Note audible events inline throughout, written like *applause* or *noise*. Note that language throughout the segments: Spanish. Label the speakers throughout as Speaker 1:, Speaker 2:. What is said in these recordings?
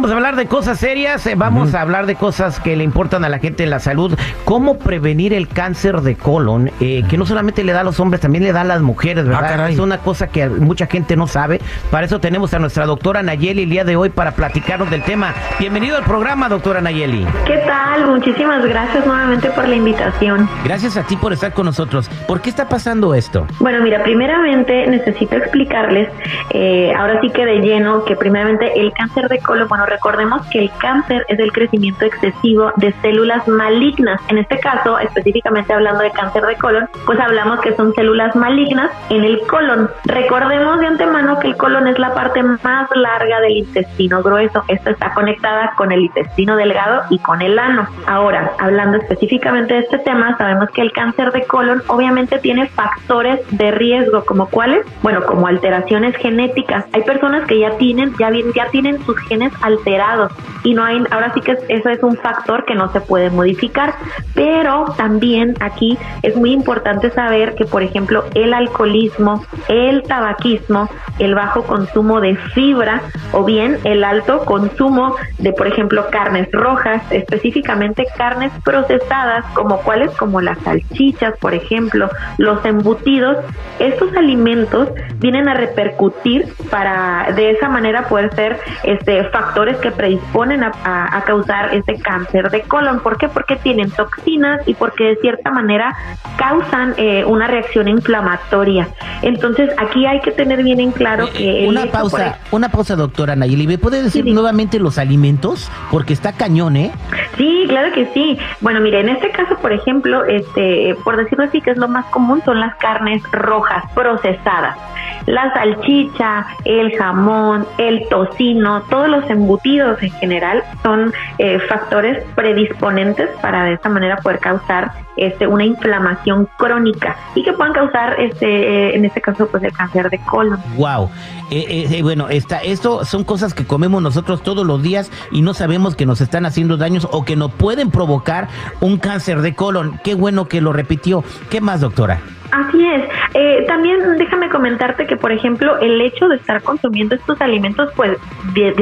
Speaker 1: Vamos a hablar de cosas serias, eh, vamos a hablar de cosas que le importan a la gente en la salud, cómo prevenir el cáncer de colon, eh, que no solamente le da a los hombres, también le da a las mujeres, ¿verdad? es una cosa que mucha gente no sabe, para eso tenemos a nuestra doctora Nayeli el día de hoy para platicarnos del tema. Bienvenido al programa, doctora Nayeli.
Speaker 2: ¿Qué tal? Muchísimas gracias nuevamente por la invitación.
Speaker 1: Gracias a ti por estar con nosotros. ¿Por qué está pasando esto?
Speaker 2: Bueno, mira, primeramente necesito explicarles, eh, ahora sí que de lleno, que primeramente el cáncer de colon bueno, recordemos que el cáncer es el crecimiento excesivo de células malignas. En este caso, específicamente hablando de cáncer de colon, pues hablamos que son células malignas en el colon. Recordemos de antemano que el colon es la parte más larga del intestino grueso. Esta está conectada con el intestino delgado y con el ano. Ahora, hablando específicamente de este tema, sabemos que el cáncer de colon obviamente tiene factores de riesgo, como cuáles? Bueno, como alteraciones genéticas. Hay personas que ya tienen, ya, ya tienen sus genes alterados y no hay, ahora sí que eso es un factor que no se puede modificar, pero también aquí es muy importante saber que, por ejemplo, el alcoholismo, el tabaquismo, el bajo consumo de fibra o bien el alto consumo de, por ejemplo, carnes rojas, específicamente carnes procesadas, como cuáles, como las salchichas, por ejemplo, los embutidos, estos alimentos vienen a repercutir para de esa manera poder ser este factores que predisponen a, causar este cáncer de colon. ¿Por qué? Porque tienen toxinas y porque de cierta manera causan eh, una reacción inflamatoria. Entonces aquí hay que tener bien en claro eh, que...
Speaker 1: una pausa, una pausa doctora Nayeli. ¿Me puede decir nuevamente los alimentos? Porque está cañón, ¿eh?
Speaker 2: Sí, claro que sí. Bueno, mire, en este caso, por ejemplo, este, por decirlo así, que es lo más común, son las carnes rojas procesadas la salchicha, el jamón, el tocino, todos los embutidos en general son eh, factores predisponentes para de esta manera poder causar este, una inflamación crónica y que puedan causar, este, eh, en este caso, pues el cáncer de colon.
Speaker 1: Wow. Eh, bueno, esta, esto son cosas que comemos nosotros todos los días y no sabemos que nos están haciendo daños o que nos pueden provocar un cáncer de colon. Qué bueno que lo repitió. ¿Qué más, doctora?
Speaker 2: Así es. Eh, también déjame comentarte que, por ejemplo, el hecho de estar consumiendo estos alimentos, pues, de,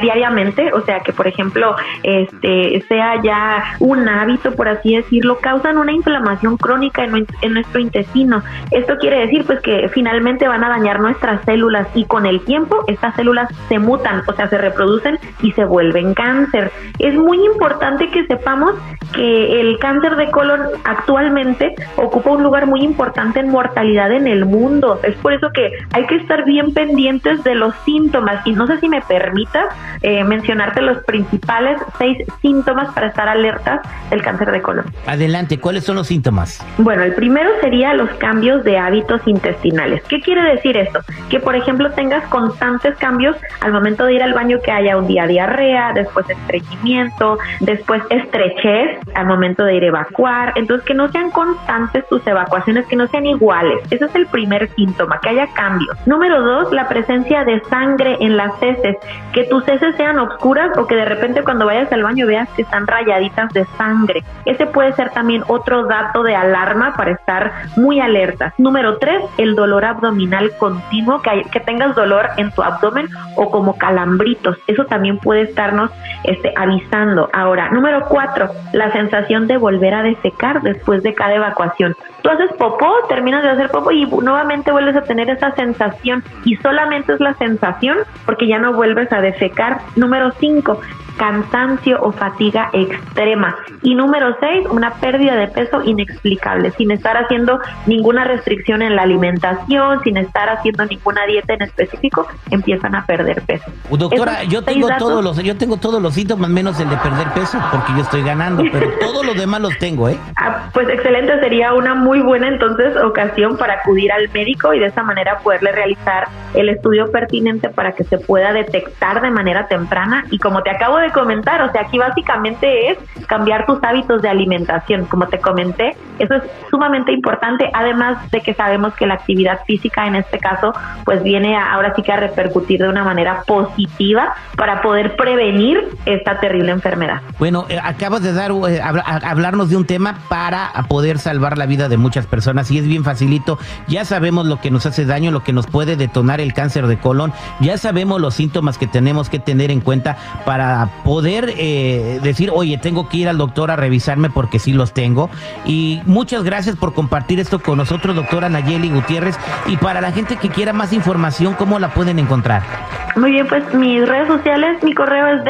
Speaker 2: diariamente, o sea, que, por ejemplo, este sea ya un hábito, por así decirlo, causan una inflamación crónica en, en nuestro intestino. Esto quiere decir, pues, que finalmente van a dañar nuestras células y con el tiempo estas células se mutan, o sea, se reproducen y se vuelven cáncer. Es muy importante que sepamos que el cáncer de colon actualmente ocupa un lugar muy importante en mortalidad en el mundo. Es por eso que hay que estar bien pendientes de los síntomas. Y no sé si me permitas eh, mencionarte los principales seis síntomas para estar alertas del cáncer de colon.
Speaker 1: Adelante, ¿cuáles son los síntomas?
Speaker 2: Bueno, el primero sería los cambios de hábitos intestinales. ¿Qué quiere decir esto? Que, por ejemplo, tengas constantes cambios al momento de ir al baño, que haya un día diarrea, después estreñimiento, después estrechez al momento de ir a evacuar. Entonces, que no sean constantes tus evacuaciones, que no sean iguales. Ese es el primer síntoma, que haya cambios. Número dos, la presencia de sangre en las heces, que tus heces sean oscuras o que de repente cuando vayas al baño veas que están rayaditas de sangre. Ese puede ser también otro dato de alarma para estar muy alertas. Número tres, el dolor abdominal continuo, que, que tengas dolor en tu abdomen o como calambritos. Eso también puede estarnos este, avisando. Ahora, número cuatro, la sensación de volver a defecar después de cada evacuación. Tú haces popó terminas de hacer popo y nuevamente vuelves a tener esa sensación y solamente es la sensación porque ya no vuelves a defecar. Número 5, cansancio o fatiga extrema. Y número 6, una pérdida de peso inexplicable, sin estar haciendo ninguna restricción en la alimentación, sin estar haciendo ninguna dieta en específico, empiezan a perder peso.
Speaker 1: Doctora, yo tengo todos los yo tengo todos los síntomas menos el de perder peso porque yo estoy ganando, pero *laughs* todos los demás los tengo, ¿eh?
Speaker 2: Ah, pues excelente, sería una muy buena entonces ocasión para acudir al médico y de esa manera poderle realizar el estudio pertinente para que se pueda detectar de manera temprana. Y como te acabo de comentar, o sea, aquí básicamente es cambiar tus hábitos de alimentación, como te comenté, eso es sumamente importante, además de que sabemos que la actividad física en este caso, pues viene ahora sí que a repercutir de una manera positiva para poder prevenir esta terrible enfermedad.
Speaker 1: Bueno, eh, acabas de dar eh, hablarnos de un tema para poder salvar la vida de muchas personas y es bien facilito. Ya sabemos lo que nos hace daño, lo que nos puede detonar el cáncer de colon, ya sabemos los síntomas que tenemos que tener en cuenta para poder eh, decir, oye, tengo que ir al doctor a revisarme porque sí los tengo. Y muchas gracias por compartir esto con nosotros, doctora Nayeli Gutiérrez. Y para la gente que quiera más información, ¿cómo la pueden encontrar?
Speaker 2: Muy bien, pues mis redes sociales, mi correo es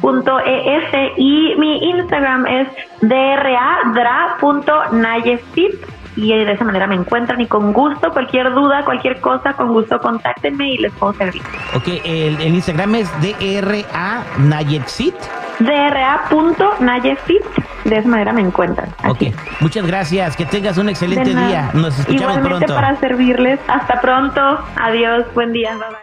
Speaker 2: dra.nayeligutierrez.outlook.es y mi Instagram es dra.dra.nayefit y de esa manera me encuentran y con gusto, cualquier duda, cualquier cosa, con gusto contáctenme y les puedo servir.
Speaker 1: Ok, el, Instagram es DRA Nayefit.
Speaker 2: DRA.nayefit, de esa manera me encuentran.
Speaker 1: Ok, muchas gracias, que tengas un excelente día, nos escuchamos
Speaker 2: Igualmente
Speaker 1: pronto.
Speaker 2: para servirles, hasta pronto, adiós, buen día, bye bye.